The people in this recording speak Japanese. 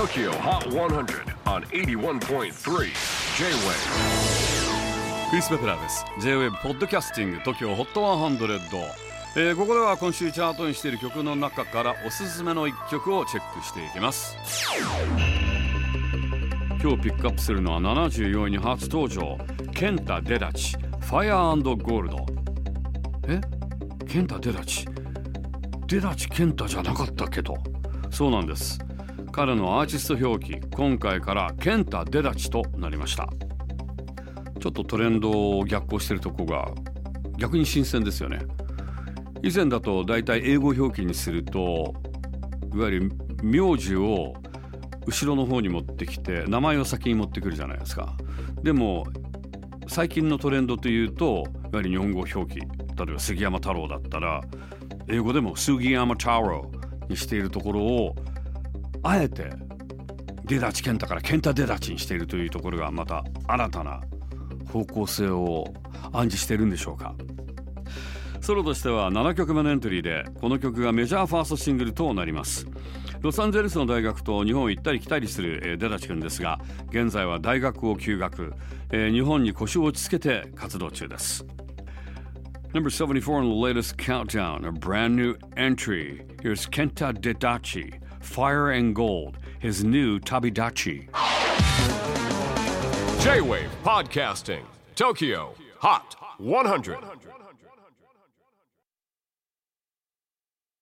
TOKYO HOT 100 on 81.3 J-WAVE クリス・ベプラーです J-WAVE ポッドキャスティング TOKYO HOT 100、えー、ここでは今週チャートにしている曲の中からおすすめの一曲をチェックしていきます。今日ピックアップするのは74位に初登場。ケンタ・デダチ Fire ゴールドえ？ケンタ・デダチ？デダチ・ケンタじゃなかったけど。そうなんです。彼のアーティスト表記今回からケンタ・デダチとなりました。ちょっとトレンドを逆行してるとこが逆に新鮮ですよね。以前だとだいたい英語表記にするといわゆる名字を後ろの方に持ってきて名前を先に持ってくるじゃないですか。でも最近のトレンドというといわゆる日本語表記例えば杉山太郎だったら英語でも杉山太郎にしているところをあえてデダチ健太から健太デダチにしているというところがまた新たな方向性を暗示してるんでしょうか。ソロとしては7曲目のエントリーでこの曲がメジャーファーストシングルとなります。ロサンゼルスの大学と日本を行ったり来たりするデダチ君ですが現在は大学を休学日本に腰を落ち着けて活動中です。Number 74 in the latest countdown, a brand new entry. Here's Kenta Dedachi, Fire and Gold, his new Tabidachi. J-WAVE PODCASTING TOKYO HOT 100